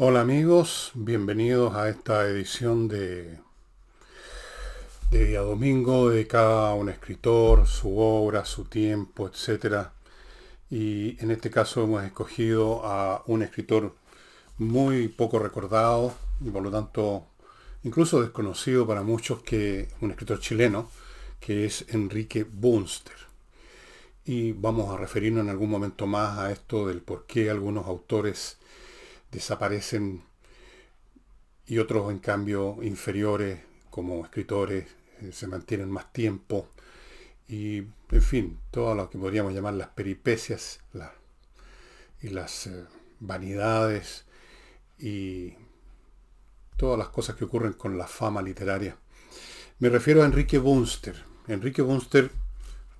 Hola amigos, bienvenidos a esta edición de, de día domingo dedicada a un escritor, su obra, su tiempo, etc. Y en este caso hemos escogido a un escritor muy poco recordado y por lo tanto incluso desconocido para muchos que un escritor chileno que es Enrique Bunster. Y vamos a referirnos en algún momento más a esto del por qué algunos autores desaparecen y otros en cambio inferiores como escritores eh, se mantienen más tiempo y en fin, todo lo que podríamos llamar las peripecias y las eh, vanidades y todas las cosas que ocurren con la fama literaria. Me refiero a Enrique Bunster. Enrique Bunster,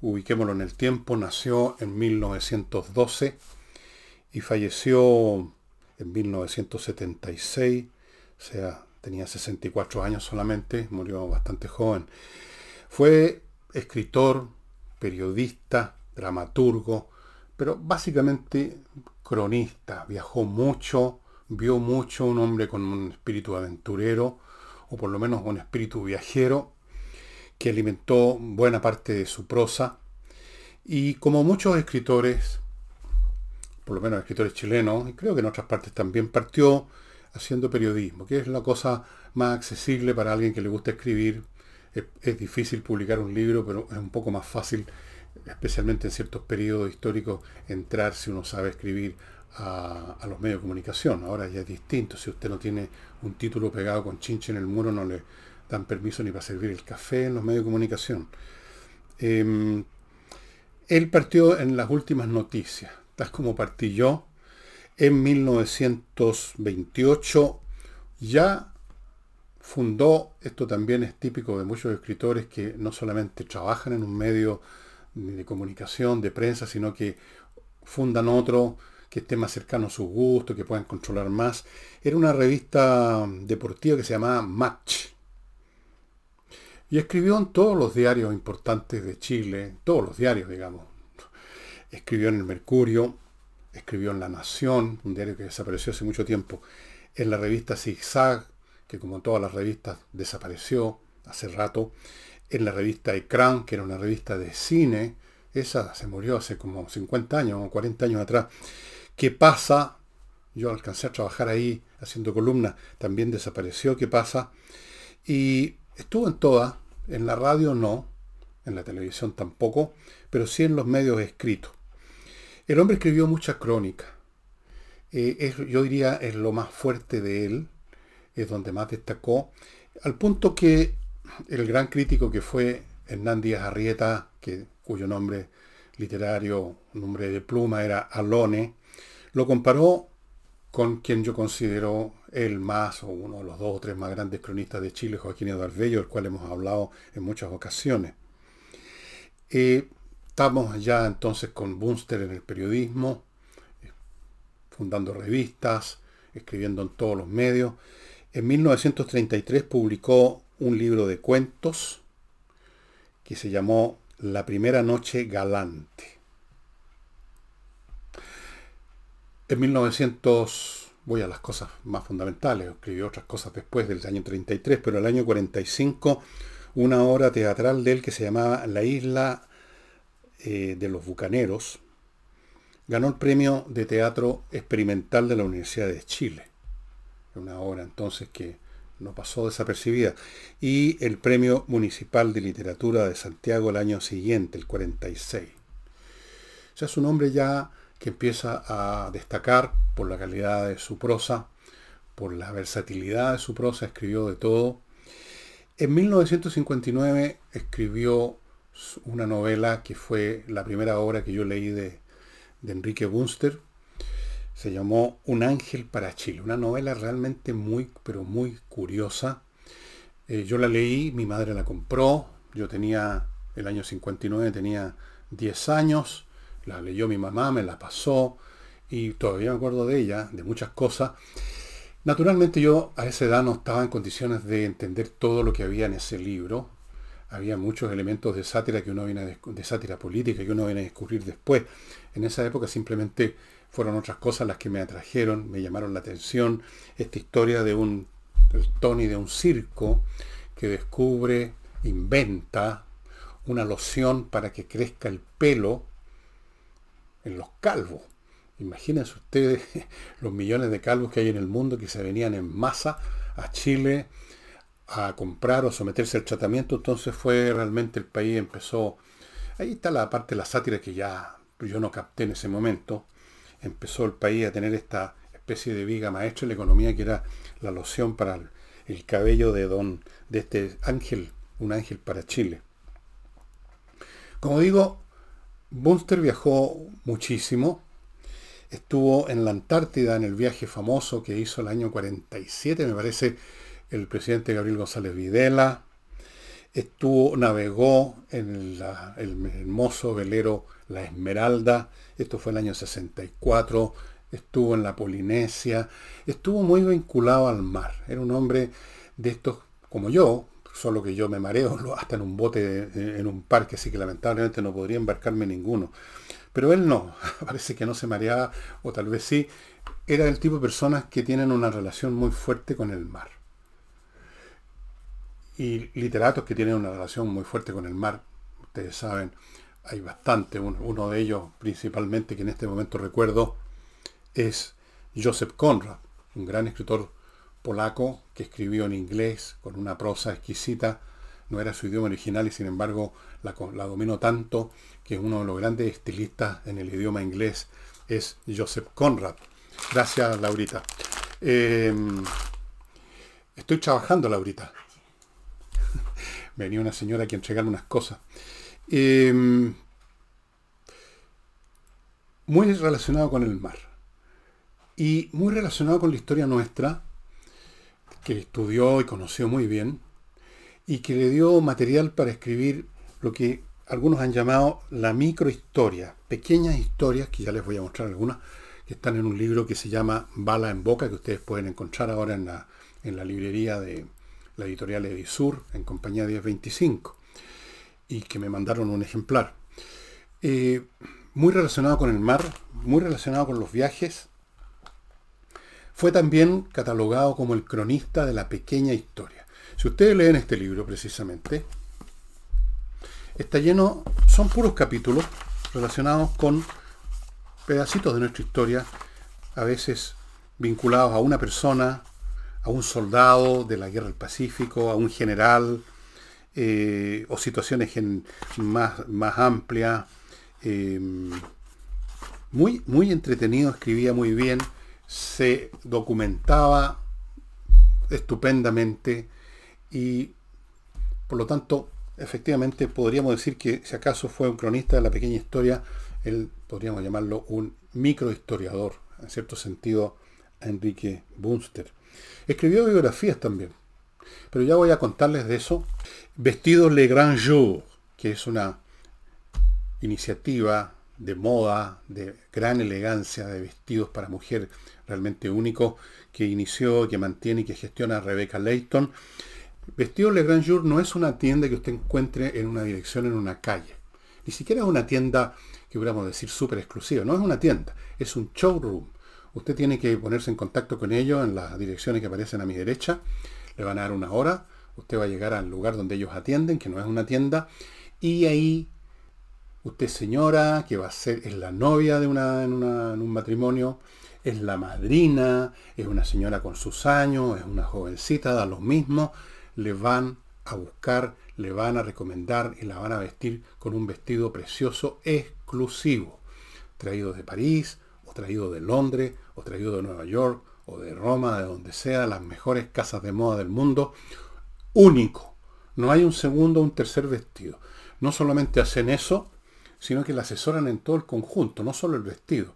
ubiquémoslo en el tiempo, nació en 1912 y falleció en 1976, o sea, tenía 64 años solamente, murió bastante joven. Fue escritor, periodista, dramaturgo, pero básicamente cronista, viajó mucho, vio mucho, un hombre con un espíritu aventurero, o por lo menos un espíritu viajero, que alimentó buena parte de su prosa. Y como muchos escritores, por lo menos escritores chilenos, y creo que en otras partes también, partió haciendo periodismo, que es la cosa más accesible para alguien que le gusta escribir. Es, difícil publicar un libro, pero es un poco más fácil, especialmente en ciertos periodos históricos, entrar si uno sabe escribir a, los medios de comunicación. Ahora ya es distinto. Si usted no tiene un título pegado con chinche en el muro, no le dan permiso ni para servir el café en los medios de comunicación. Em, él partió en las últimas noticias, tal como partí yo. En 1928 ya fundó, esto también es típico de muchos escritores que no solamente trabajan en un medio de comunicación, de prensa, sino que fundan otro que esté más cercano a sus gustos, que puedan controlar más. Era una revista deportiva que se llamaba Match. Y escribió en todos los diarios importantes de Chile, todos los diarios, digamos. Escribió en el Mercurio, escribió en La Nación, un diario que desapareció hace mucho tiempo, en la revista Zigzag, que como todas las revistas desapareció hace rato, en la revista Ecran, que era una revista de cine, esa se murió hace como 50 años o 40 años atrás. ¿Qué pasa? Yo alcancé a trabajar ahí haciendo columnas, también desapareció. ¿Qué pasa? Y Estuvo en todas, en la radio no, en la televisión tampoco, pero sí en los medios escritos. El hombre escribió muchas crónicas. Eh, yo diría es lo más fuerte de él, es donde más destacó, al punto que el gran crítico que fue Hernán Díaz Arrieta, cuyo nombre literario, nombre de pluma era Alone, lo comparó con quien yo considero el más, o uno de los dos o tres más grandes cronistas de Chile, Joaquín Eduardo Bello, del cual hemos hablado en muchas ocasiones. Eh, estamos ya entonces con Bunster en el periodismo, fundando revistas, escribiendo en todos los medios. En 1933 publicó un libro de cuentos que se llamó La primera noche galante. En 1900, voy a las cosas más fundamentales, escribió otras cosas después del año 33, pero el año 45, una obra teatral de él que se llamaba La isla eh, de los Bucaneros, ganó el premio de teatro experimental de la Universidad de Chile. Una obra entonces que no pasó desapercibida. Y el premio municipal de literatura de Santiago el año siguiente, el 46. O sea, su nombre ya que empieza a destacar por la calidad de su prosa, por la versatilidad de su prosa, escribió de todo. En 1959 escribió una novela que fue la primera obra que yo leí de, Enrique Bunster. Se llamó Un ángel para Chile, una novela realmente muy, pero muy curiosa. Eh, yo la leí, mi madre la compró, yo tenía, el año 59 tenía 10 años, la leyó mi mamá, me la pasó y todavía me acuerdo de ella, de muchas cosas. Naturalmente yo a esa edad no estaba en condiciones de entender todo lo que había en ese libro. Había muchos elementos de sátira que uno viene de sátira política que uno viene a descubrir después. En esa época simplemente fueron otras cosas las que me atrajeron, me llamaron la atención. Esta historia de un Tony de un circo que descubre, inventa una loción para que crezca el pelo en los calvos. Imagínense ustedes los millones de calvos que hay en el mundo que se venían en masa a Chile a comprar o someterse al tratamiento. Entonces fue realmente el país empezó. Ahí está la parte de la sátira que ya yo no capté en ese momento. Empezó el país a tener esta especie de viga maestra en la economía que era la loción para el, cabello de don de este ángel, un ángel para Chile. Como digo, Bunster viajó muchísimo. Estuvo en la Antártida en el viaje famoso que hizo el año 47, me parece, el presidente Gabriel González Videla. Estuvo, navegó en el hermoso velero La Esmeralda. Esto fue el año 64 estuvo en la Polinesia, estuvo muy vinculado al mar. Era un hombre de estos como yo, solo que yo me mareo hasta en un bote, en un parque, así que lamentablemente no podría embarcarme ninguno. Pero él no, parece que no se mareaba, o tal vez sí, era el tipo de personas que tienen una relación muy fuerte con el mar. Y literatos que tienen una relación muy fuerte con el mar, ustedes saben, hay bastante, uno de ellos principalmente que en este momento recuerdo, es Joseph Conrad, un gran escritor polaco que escribió en inglés con una prosa exquisita. No era su idioma original y sin embargo la, dominó tanto que uno de los grandes estilistas en el idioma inglés es Joseph Conrad. Gracias, Laurita. Em, estoy trabajando, Laurita. Venía una señora que entregarme unas cosas. Em, muy relacionado con el mar y muy relacionado con la historia nuestra, que estudió y conoció muy bien, y que le dio material para escribir lo que algunos han llamado la microhistoria, pequeñas historias, que ya les voy a mostrar algunas, que están en un libro que se llama Bala en Boca, que ustedes pueden encontrar ahora en la, en la librería de la editorial Edisur, en compañía 1025, y que me mandaron un ejemplar. Eh, muy relacionado con el mar, muy relacionado con los viajes, fue también catalogado como el cronista de la pequeña historia. Si ustedes leen este libro precisamente, está lleno, son puros capítulos relacionados con pedacitos de nuestra historia, a veces vinculados a una persona, a un soldado de la guerra del Pacífico, a un general, eh, o situaciones más, más amplias. Eh, muy, muy entretenido, escribía muy bien se documentaba estupendamente y por lo tanto efectivamente podríamos decir que si acaso fue un cronista de la pequeña historia, él podríamos llamarlo un microhistoriador, en cierto sentido, Enrique Bunster. Escribió biografías también, pero ya voy a contarles de eso. Vestido Le Grand Jour, que es una iniciativa de moda, de gran elegancia, de vestidos para mujer realmente único, que inició, que mantiene y que gestiona Rebecca Layton. Vestido Le Grand Jour no es una tienda que usted encuentre en una dirección en una calle. Ni siquiera es una tienda que pudiéramos decir súper exclusiva. No es una tienda, es un showroom. Usted tiene que ponerse en contacto con ellos en las direcciones que aparecen a mi derecha. Le van a dar una hora. Usted va a llegar al lugar donde ellos atienden, que no es una tienda. Y ahí Usted señora, que va a ser, es la novia de una, en, un matrimonio, es la madrina, es una señora con sus años, es una jovencita, da lo mismo, le van a buscar, le van a recomendar y la van a vestir con un vestido precioso exclusivo, traído de París, o traído de Londres, o traído de Nueva York, o de Roma, de donde sea, las mejores casas de moda del mundo, único. No hay un segundo o un tercer vestido. No solamente hacen eso, sino que la asesoran en todo el conjunto, no solo el vestido.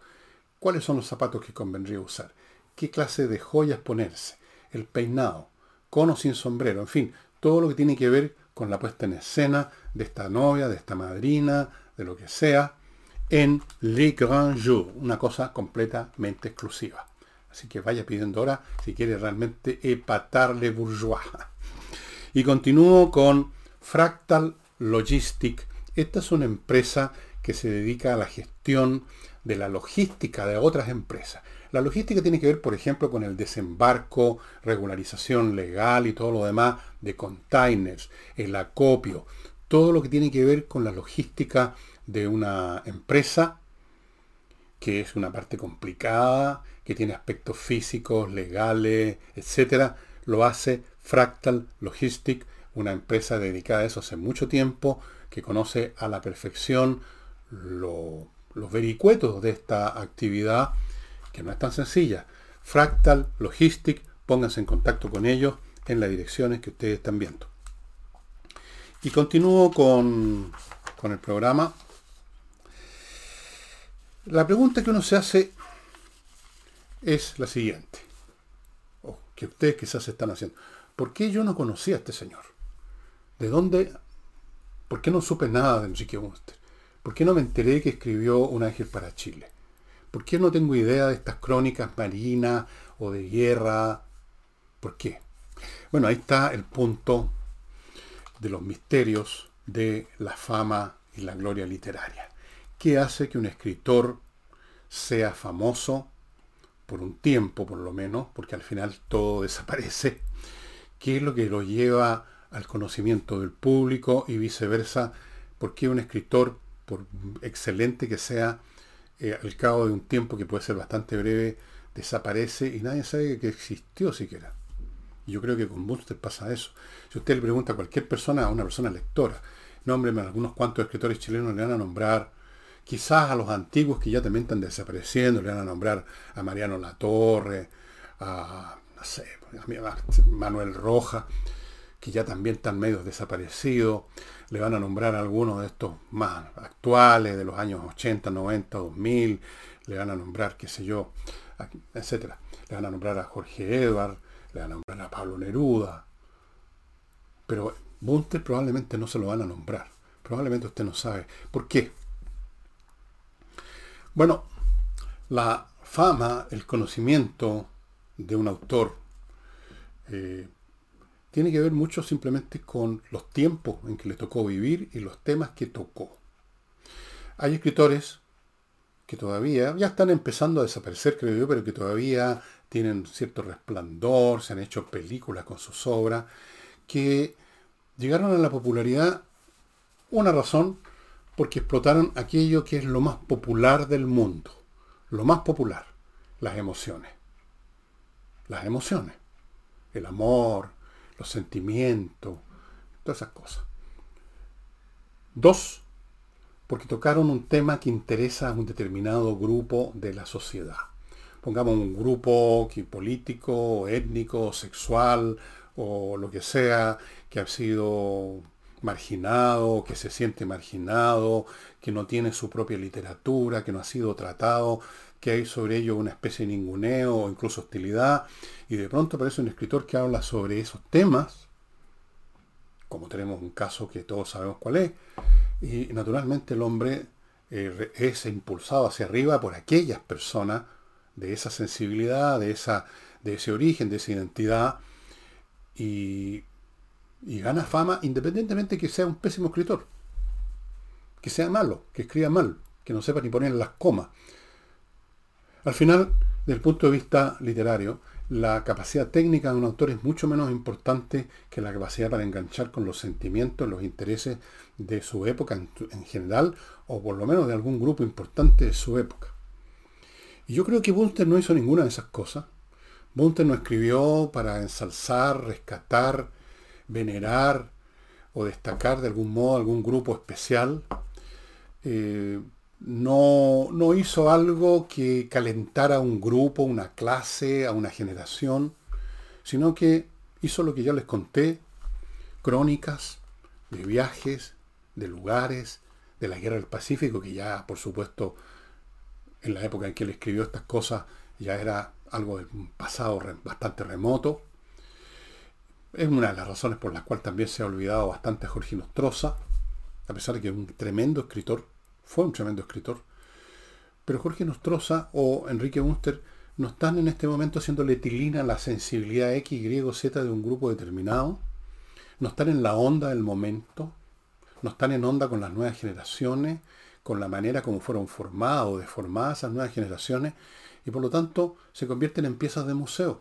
¿Cuáles son los zapatos que convendría usar? ¿Qué clase de joyas ponerse? El peinado, con o sin sombrero, en fin, todo lo que tiene que ver con la puesta en escena de esta novia, de esta madrina, de lo que sea, en Le Grand Jour, una cosa completamente exclusiva. Así que vaya pidiendo ahora si quiere realmente epatarle bourgeois. Y continúo con Fractal Logistic esta es una empresa que se dedica a la gestión de la logística de otras empresas. La logística tiene que ver, por ejemplo, con el desembarco, regularización legal y todo lo demás de containers, el acopio, todo lo que tiene que ver con la logística de una empresa, que es una parte complicada, que tiene aspectos físicos, legales, etcétera, lo hace Fractal Logistic, una empresa dedicada a eso hace mucho tiempo, que conoce a la perfección los vericuetos de esta actividad que no es tan sencilla. Fractal Logistic, pónganse en contacto con ellos en las direcciones que ustedes están viendo. Y continúo con, con el programa. La pregunta que uno se hace es la siguiente, o que ustedes quizás están haciendo. ¿Por qué yo no conocía a este señor? ¿De dónde? ¿Por qué no supe nada de Enrique Munster? ¿Por qué no me enteré que escribió Un ángel para Chile? ¿Por qué no tengo idea de estas crónicas marinas o de guerra? ¿Por qué? Bueno, ahí está el punto de los misterios de la fama y la gloria literaria. ¿Qué hace que un escritor sea famoso por un tiempo por lo menos, porque al final todo desaparece? ¿Qué es lo que lo lleva al conocimiento del público y viceversa? ¿Por qué un escritor, por excelente que sea, eh, al cabo de un tiempo que puede ser bastante breve, desaparece y nadie sabe que existió siquiera. Yo creo que con Bunster pasa eso. Si usted le pregunta a cualquier persona, a una persona lectora, nómbreme algunos cuantos escritores chilenos, le van a nombrar, quizás a los antiguos que ya también están desapareciendo, le van a nombrar a Mariano Latorre, a, no sé, a Manuel Roja, que ya también están medio desaparecidos, le van a nombrar a algunos de estos más actuales, de los años 80, 90, 2000, le van a nombrar, qué sé yo, etcétera. Le van a nombrar a Jorge Edward, le van a nombrar a Pablo Neruda. Pero Bunter probablemente no se lo van a nombrar. Probablemente usted no sabe. ¿Por qué? Bueno, la fama, el conocimiento de un autor eh, tiene que ver mucho simplemente con los tiempos en que le tocó vivir y los temas que tocó. Hay escritores que todavía ya están empezando a desaparecer, creo yo, pero que todavía tienen cierto resplandor, se han hecho películas con sus obras, que llegaron a la popularidad, una razón, porque explotaron aquello que es lo más popular del mundo, lo más popular, las emociones. Las emociones, el amor, los sentimientos, todas esas cosas. Dos, porque tocaron un tema que interesa a un determinado grupo de la sociedad. Pongamos un grupo político, étnico, sexual o lo que sea, que ha sido marginado, que se siente marginado, que no tiene su propia literatura, que no ha sido tratado, que hay sobre ello una especie de ninguneo o incluso hostilidad, y de pronto aparece un escritor que habla sobre esos temas, como tenemos un caso que todos sabemos cuál es, y naturalmente el hombre eh, es impulsado hacia arriba por aquellas personas de esa sensibilidad, de, esa, de ese origen, de esa identidad, y, y gana fama independientemente que sea un pésimo escritor, que sea malo, que escriba mal, que no sepa ni poner las comas. Al final, desde el punto de vista literario, la capacidad técnica de un autor es mucho menos importante que la capacidad para enganchar con los sentimientos, los intereses de su época en, general, o por lo menos de algún grupo importante de su época. Y yo creo que Bunter no hizo ninguna de esas cosas. Bunter no escribió para ensalzar, rescatar, venerar o destacar de algún modo algún grupo especial. Eh, no, no hizo algo que calentara a un grupo, una clase, a una generación, sino que hizo lo que ya les conté, crónicas de viajes, de lugares, de la guerra del Pacífico, que ya, por supuesto, en la época en que él escribió estas cosas, ya era algo de un pasado bastante remoto. Es una de las razones por las cuales también se ha olvidado bastante a Jorge Nostroza, a pesar de que es un tremendo escritor, fue un tremendo escritor. Pero Jorge Nostroza o Enrique Munster no están en este momento haciéndole tilina la sensibilidad X, Y, Z de un grupo determinado. No están en la onda del momento. No están en onda con las nuevas generaciones, con la manera como fueron formadas o deformadas esas nuevas generaciones y por lo tanto se convierten en piezas de museo.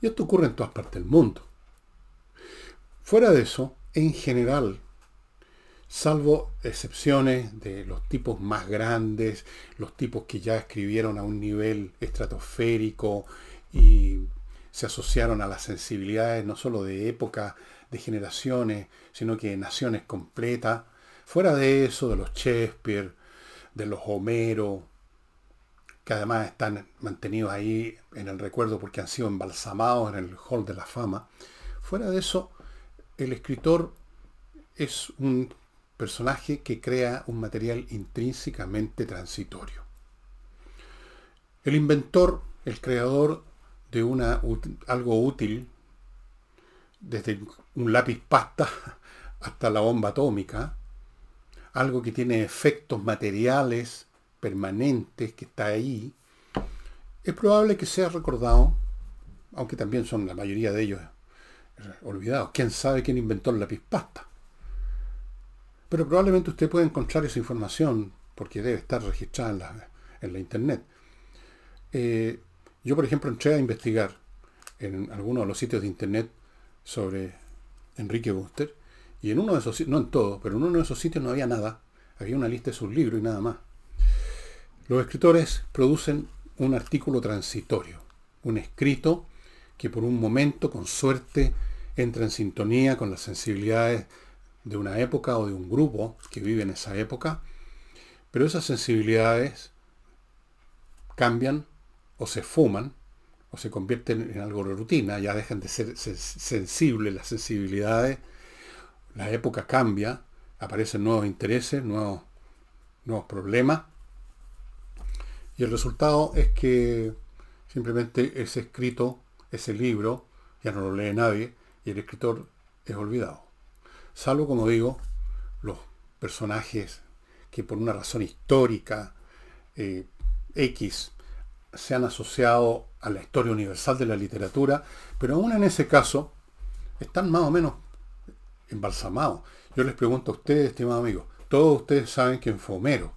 Y esto ocurre en todas partes del mundo. Fuera de eso, en general, salvo excepciones de los tipos más grandes, los tipos que ya escribieron a un nivel estratosférico y se asociaron a las sensibilidades no solo de época, de generaciones, sino que de naciones completas. Fuera de eso, de los Shakespeare, de los Homero, que además están mantenidos ahí en el recuerdo porque han sido embalsamados en el Hall de la Fama. Fuera de eso, el escritor es un personaje que crea un material intrínsecamente transitorio. El inventor, el creador de una, algo útil, desde un lápiz pasta hasta la bomba atómica, algo que tiene efectos materiales permanentes que está ahí, es probable que sea recordado, aunque también son la mayoría de ellos olvidados. ¿Quién sabe quién inventó el lápiz pasta? Pero probablemente usted puede encontrar esa información porque debe estar registrada en la, internet. Eh, yo, por ejemplo, entré a investigar en algunos de los sitios de internet sobre Enrique Buster y en uno de esos no en todos, pero en uno de esos sitios no había nada. Había una lista de sus libros y nada más. Los escritores producen un artículo transitorio, un escrito que por un momento, con suerte, entra en sintonía con las sensibilidades de una época o de un grupo que vive en esa época, pero esas sensibilidades cambian o se fuman o se convierten en algo de rutina, ya dejan de ser sensibles las sensibilidades, la época cambia, aparecen nuevos intereses, nuevos, nuevos problemas, y el resultado es que simplemente ese escrito, ese libro, ya no lo lee nadie y el escritor es olvidado. Salvo, como digo, los personajes que por una razón histórica eh, X se han asociado a la historia universal de la literatura, pero aún en ese caso están más o menos embalsamados. Yo les pregunto a ustedes, estimados amigos, todos ustedes saben quién fue Homero,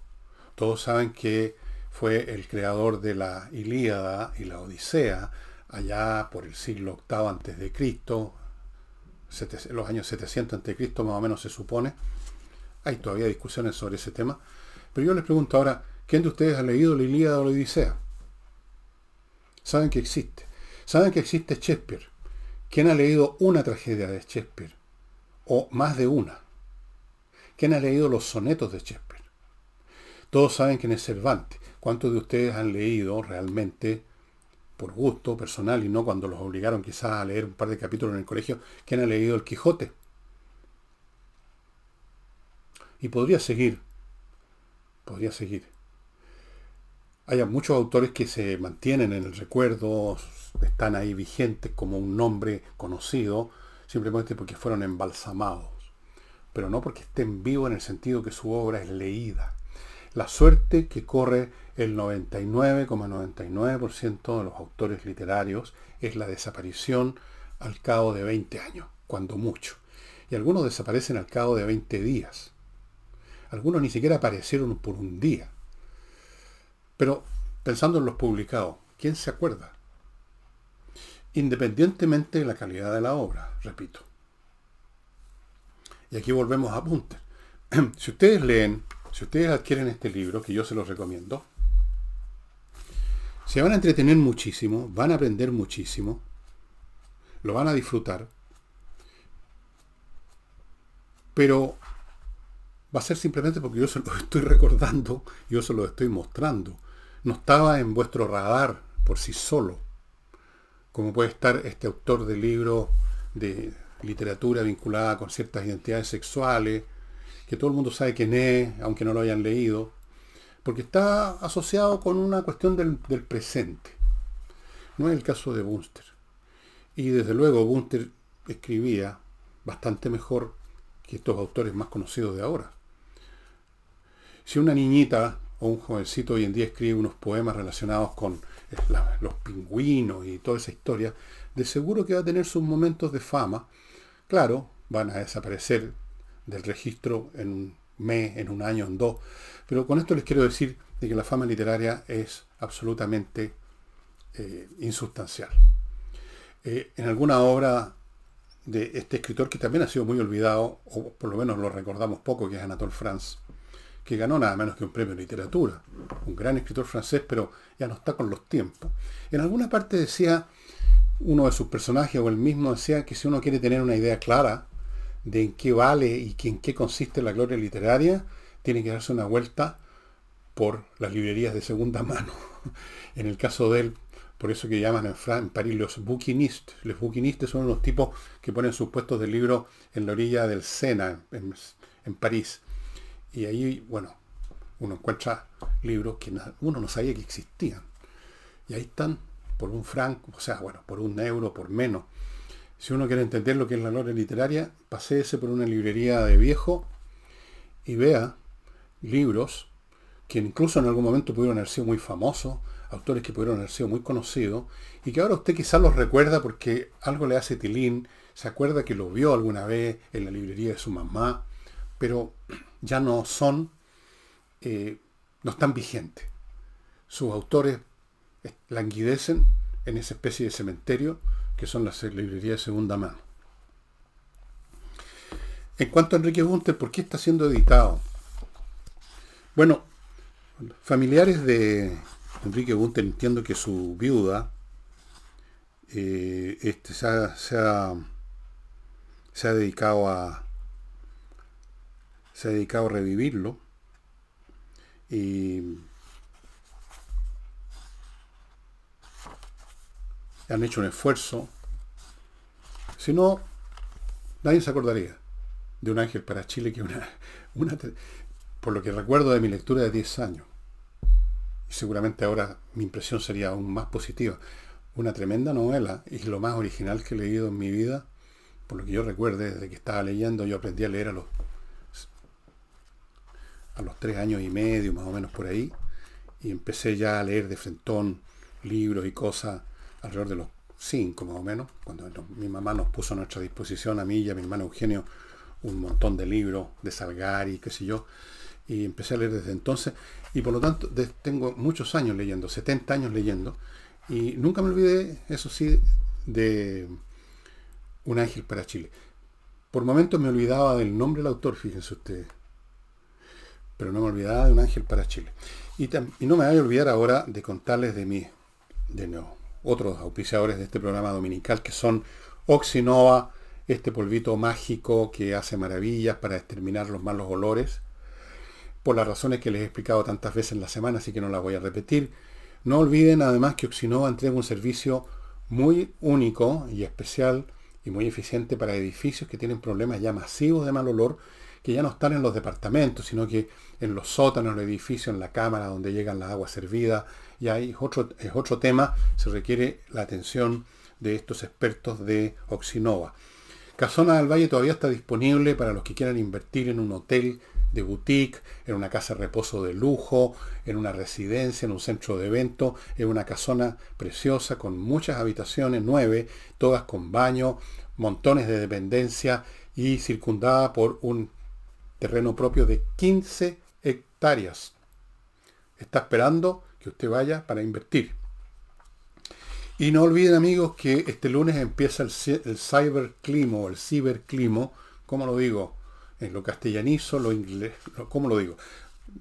todos saben que fue el creador de la Ilíada y la Odisea, allá por el siglo VIII antes de Cristo, los años 700 antes de Cristo más o menos se supone. Hay todavía discusiones sobre ese tema. Pero yo les pregunto ahora, ¿quién de ustedes ha leído la Ilíada o la Odisea? Saben que existe. Saben que existe Shakespeare. ¿Quién ha leído una tragedia de Shakespeare? O más de una. ¿Quién ha leído los sonetos de Shakespeare? Todos saben quién es Cervantes. ¿Cuántos de ustedes han leído realmente por gusto personal y no cuando los obligaron quizás a leer un par de capítulos en el colegio, quién ha leído el Quijote? Y podría seguir, podría seguir. Hay muchos autores que se mantienen en el recuerdo, están ahí vigentes como un nombre conocido, simplemente porque fueron embalsamados, pero no porque estén vivos en el sentido que su obra es leída. La suerte que corre el 99,99% de los autores literarios es la desaparición al cabo de 20 años, cuando mucho. Y algunos desaparecen al cabo de 20 días. Algunos ni siquiera aparecieron por un día. Pero pensando en los publicados, ¿quién se acuerda? Independientemente de la calidad de la obra, repito. Y aquí volvemos a Punter. si ustedes leen, si ustedes adquieren este libro, que yo se los recomiendo, se van a entretener muchísimo, van a aprender muchísimo, lo van a disfrutar, pero va a ser simplemente porque yo se lo estoy recordando, yo se lo estoy mostrando. No estaba en vuestro radar por sí solo, como puede estar este autor de libros de literatura vinculada con ciertas identidades sexuales, que todo el mundo sabe quién es, aunque no lo hayan leído, porque está asociado con una cuestión del, presente. No es el caso de Bunster. Y desde luego Bunster escribía bastante mejor que estos autores más conocidos de ahora. Si una niñita o un jovencito hoy en día escribe unos poemas relacionados con los pingüinos y toda esa historia, de seguro que va a tener sus momentos de fama. Claro, van a desaparecer del registro en mes, en un año, en dos. Pero con esto les quiero decir de que la fama literaria es absolutamente eh, insustancial. Eh, en alguna obra de este escritor que también ha sido muy olvidado, o por lo menos lo recordamos poco, que es Anatole France, que ganó nada menos que un premio de literatura, un gran escritor francés, pero ya no está con los tiempos. En alguna parte decía, uno de sus personajes o el mismo decía que si uno quiere tener una idea clara de en qué vale y en qué consiste la gloria literaria, tiene que darse una vuelta por las librerías de segunda mano. En el caso de él, por eso que llaman en, París los bouquinistes. Los bouquinistes son unos tipos que ponen sus puestos de libro en la orilla del Sena, en, París. Y ahí, bueno, uno encuentra libros que uno no sabía que existían. Y ahí están por un franco, o sea, bueno, por un euro, por menos. Si uno quiere entender lo que es la gloria literaria, paséese por una librería de viejo y vea libros que incluso en algún momento pudieron haber sido muy famosos, autores que pudieron haber sido muy conocidos, y que ahora usted quizás los recuerda porque algo le hace tilín, se acuerda que lo vio alguna vez en la librería de su mamá, pero ya no son, eh, no están vigentes. Sus autores languidecen en esa especie de cementerio que son las librerías de segunda mano. En cuanto a Enrique Bunter, ¿por qué está siendo editado? Bueno, familiares de, Enrique Bunter, entiendo que su viuda eh, este, se, ha, se, ha, dedicado a se ha dedicado a revivirlo. Y han hecho un esfuerzo. Si no nadie se acordaría de un ángel para Chile que una por lo que recuerdo de mi lectura de 10 años y seguramente ahora mi impresión sería aún más positiva. Una tremenda novela y lo más original que he leído en mi vida, por lo que yo recuerde, desde que estaba leyendo, yo aprendí a leer a los, a los tres años y medio, más o menos por ahí, y empecé ya a leer de frentón libros y cosas alrededor de los cinco más o menos, cuando mi mamá nos puso a nuestra disposición, a mí y a mi hermano Eugenio, un montón de libros de Salgari, qué sé yo, y empecé a leer desde entonces y por lo tanto tengo muchos años leyendo, 70 años leyendo y nunca me olvidé, eso sí, de Un ángel para Chile. Por momentos me olvidaba del nombre del autor, fíjense ustedes, pero no me olvidaba de Un ángel para Chile. Y, no me voy a olvidar ahora de contarles de mí, de nuevo, otros auspiciadores de este programa dominical que son Oxinova, este polvito mágico que hace maravillas para exterminar los malos olores, por las razones que les he explicado tantas veces en la semana, así que no las voy a repetir. No olviden además que Oxinova entrega un servicio muy único y especial y muy eficiente para edificios que tienen problemas ya masivos de mal olor, que ya no están en los departamentos, sino que en los sótanos del edificio, en la cámara donde llegan las aguas servidas, y ahí otro, es otro tema, se requiere la atención de estos expertos de Oxinova. Casona del Valle todavía está disponible para los que quieran invertir en un hotel de boutique, en una casa de reposo de lujo, en una residencia, en un centro de evento, en una casona preciosa con muchas habitaciones, nueve, todas con baño, montones de dependencia y circundada por un terreno propio de 15 hectáreas. Está esperando que usted vaya para invertir. Y no olviden amigos que este lunes empieza el, el cyberclimo, el ciberclimo, como lo digo? Lo castellanizo, lo inglés, ¿cómo lo digo?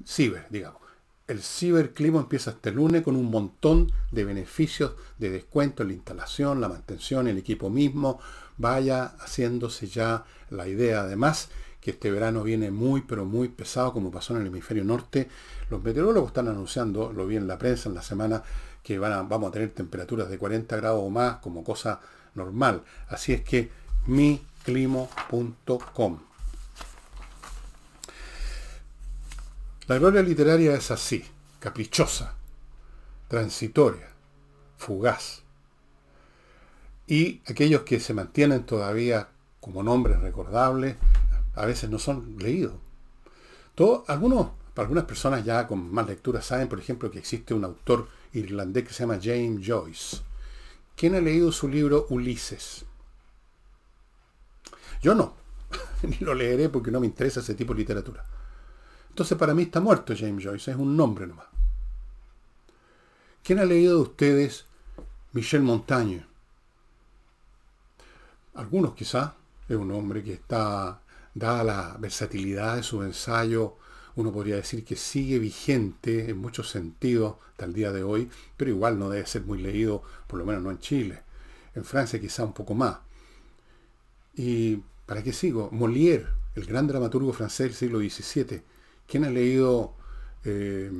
Ciber, digamos. El ciberclima empieza este lunes con un montón de beneficios de descuento en la instalación, la mantención, el equipo mismo. Vaya haciéndose ya la idea. Además, que este verano viene muy, pero muy pesado, como pasó en el hemisferio norte. Los meteorólogos están anunciando, lo vi en la prensa en la semana, que van vamos a tener temperaturas de 40 grados o más como cosa normal. Así es que miclimo.com La gloria literaria es así, caprichosa, transitoria, fugaz. Y aquellos que se mantienen todavía como nombres recordables, a veces no son leídos. Algunos, para algunas personas ya con más lectura saben, por ejemplo, que existe un autor irlandés que se llama James Joyce. ¿Quién ha leído su libro Ulises? Yo no, ni lo leeré porque no me interesa ese tipo de literatura. Entonces para mí está muerto James Joyce, es un nombre nomás. ¿Quién ha leído de ustedes Michel Montaigne? Algunos quizá, es un hombre que está, dada la versatilidad de su ensayo, uno podría decir que sigue vigente en muchos sentidos hasta el día de hoy, pero igual no debe ser muy leído, por lo menos no en Chile. En Francia quizá un poco más. ¿Y para qué sigo? Molière, el gran dramaturgo francés del siglo XVII. ¿Quién ha leído eh,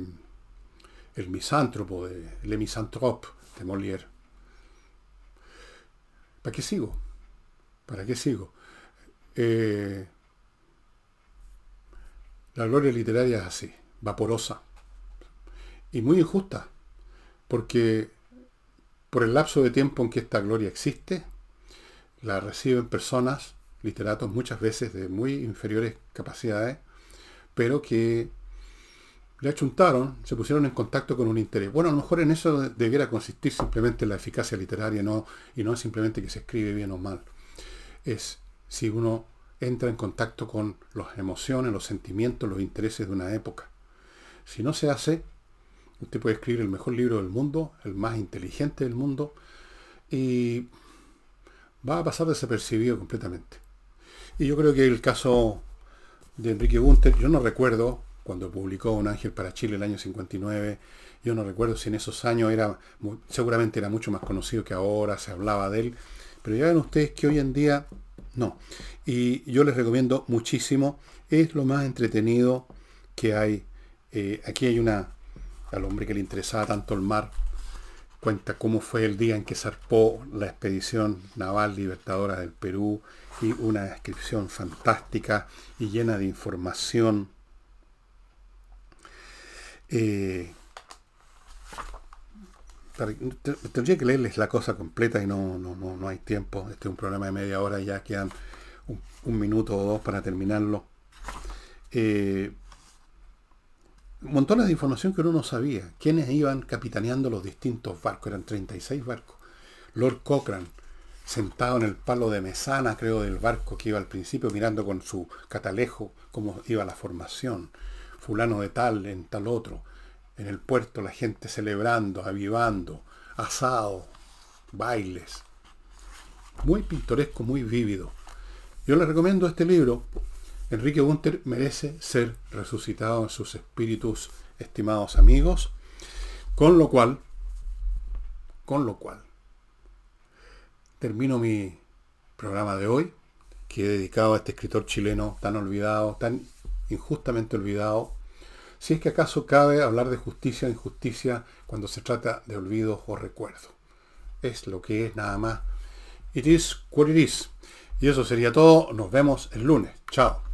El misántropo, de Le Misanthrope de Molière? ¿Para qué sigo? ¿Para qué sigo? Eh, la gloria literaria es así, vaporosa y muy injusta, porque por el lapso de tiempo en que esta gloria existe, la reciben personas, literatos muchas veces de muy inferiores capacidades, pero que le achuntaron, se pusieron en contacto con un interés. Bueno, a lo mejor en eso debiera consistir simplemente la eficacia literaria no, y no simplemente que se escribe bien o mal. Es si uno entra en contacto con las emociones, los sentimientos, los intereses de una época. Si no se hace, usted puede escribir el mejor libro del mundo, el más inteligente del mundo, y va a pasar desapercibido completamente. Y yo creo que el caso de Enrique Bunter, yo no recuerdo cuando publicó Un ángel para Chile el año 59, yo no recuerdo si en esos años era, seguramente era mucho más conocido que ahora, se hablaba de él, pero ya ven ustedes que hoy en día no. Y yo les recomiendo muchísimo, es lo más entretenido que hay. Eh, aquí hay una, al hombre que le interesaba tanto el mar, cuenta cómo fue el día en que zarpó la expedición naval libertadora del Perú y una descripción fantástica y llena de información. Eh, tendría que leerles la cosa completa y no, no, no, hay tiempo. Este es un programa de media hora ya quedan un, minuto o dos para terminarlo. Eh, montones de información que uno no sabía. ¿Quiénes iban capitaneando los distintos barcos? Eran 36 barcos. Lord Cochrane, sentado en el palo de mesana, creo, del barco que iba al principio, mirando con su catalejo cómo iba la formación. Fulano de tal en tal otro en el puerto la gente celebrando, avivando, asado, bailes. Muy pintoresco, muy vívido. Yo les recomiendo este libro. Enrique Bunter merece ser resucitado en sus espíritus, estimados amigos. Con lo cual, con lo cual, termino mi programa de hoy, que he dedicado a este escritor chileno tan olvidado, tan injustamente olvidado, si es que acaso cabe hablar de justicia o injusticia cuando se trata de olvido o recuerdo. Es lo que es nada más. It is what it is. Y eso sería todo. Nos vemos el lunes. Chao.